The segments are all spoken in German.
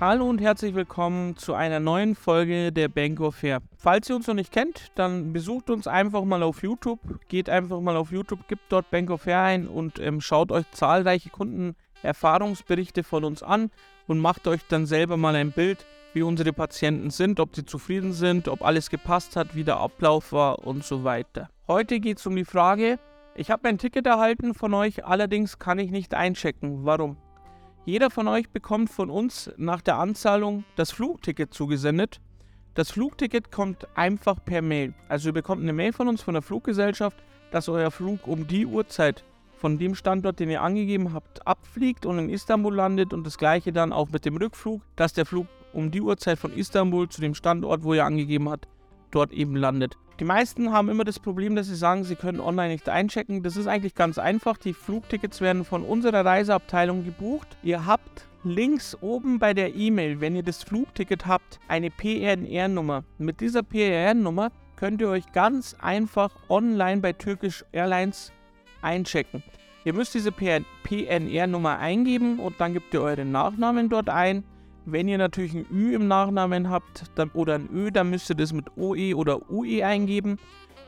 Hallo und herzlich willkommen zu einer neuen Folge der Bank of Hair. Falls ihr uns noch nicht kennt, dann besucht uns einfach mal auf YouTube. Geht einfach mal auf YouTube, gebt dort Bank of Hair ein und ähm, schaut euch zahlreiche Kundenerfahrungsberichte von uns an und macht euch dann selber mal ein Bild, wie unsere Patienten sind, ob sie zufrieden sind, ob alles gepasst hat, wie der Ablauf war und so weiter. Heute geht es um die Frage, ich habe ein Ticket erhalten von euch, allerdings kann ich nicht einchecken. Warum? Jeder von euch bekommt von uns nach der Anzahlung das Flugticket zugesendet. Das Flugticket kommt einfach per Mail. Also ihr bekommt eine Mail von uns, von der Fluggesellschaft, dass euer Flug um die Uhrzeit von dem Standort, den ihr angegeben habt, abfliegt und in Istanbul landet und das gleiche dann auch mit dem Rückflug, dass der Flug um die Uhrzeit von Istanbul zu dem Standort, wo ihr angegeben habt, dort eben landet. Die meisten haben immer das Problem, dass sie sagen, sie können online nicht einchecken. Das ist eigentlich ganz einfach. Die Flugtickets werden von unserer Reiseabteilung gebucht. Ihr habt links oben bei der E-Mail, wenn ihr das Flugticket habt, eine PNR-Nummer. Mit dieser PNR-Nummer könnt ihr euch ganz einfach online bei Turkish Airlines einchecken. Ihr müsst diese PNR-Nummer eingeben und dann gebt ihr euren Nachnamen dort ein wenn ihr natürlich ein Ü im Nachnamen habt dann, oder ein Ö, dann müsst ihr das mit OE oder UE eingeben.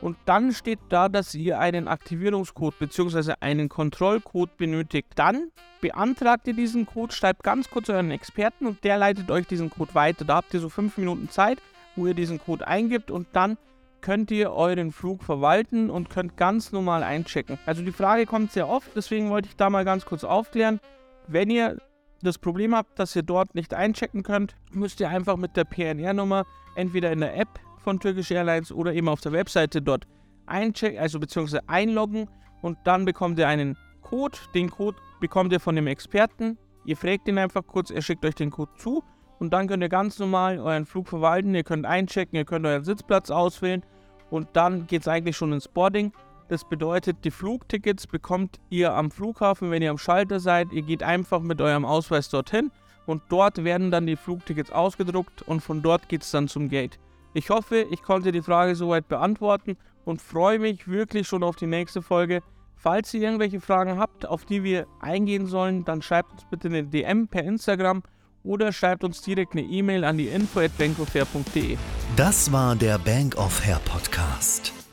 Und dann steht da, dass ihr einen Aktivierungscode bzw. einen Kontrollcode benötigt. Dann beantragt ihr diesen Code, schreibt ganz kurz euren Experten und der leitet euch diesen Code weiter. Da habt ihr so fünf Minuten Zeit, wo ihr diesen Code eingibt und dann könnt ihr euren Flug verwalten und könnt ganz normal einchecken. Also die Frage kommt sehr oft, deswegen wollte ich da mal ganz kurz aufklären. Wenn ihr das Problem habt, dass ihr dort nicht einchecken könnt, müsst ihr einfach mit der PNR-Nummer entweder in der App von Turkish Airlines oder eben auf der Webseite dort einchecken, also beziehungsweise einloggen und dann bekommt ihr einen Code. Den Code bekommt ihr von dem Experten. Ihr fragt ihn einfach kurz, er schickt euch den Code zu und dann könnt ihr ganz normal euren Flug verwalten. Ihr könnt einchecken, ihr könnt euren Sitzplatz auswählen und dann geht es eigentlich schon ins Boarding. Das bedeutet, die Flugtickets bekommt ihr am Flughafen, wenn ihr am Schalter seid. Ihr geht einfach mit eurem Ausweis dorthin und dort werden dann die Flugtickets ausgedruckt und von dort geht es dann zum Gate. Ich hoffe, ich konnte die Frage soweit beantworten und freue mich wirklich schon auf die nächste Folge. Falls ihr irgendwelche Fragen habt, auf die wir eingehen sollen, dann schreibt uns bitte eine DM per Instagram oder schreibt uns direkt eine E-Mail an die info at bankofair.de. Das war der Bank of Hair Podcast.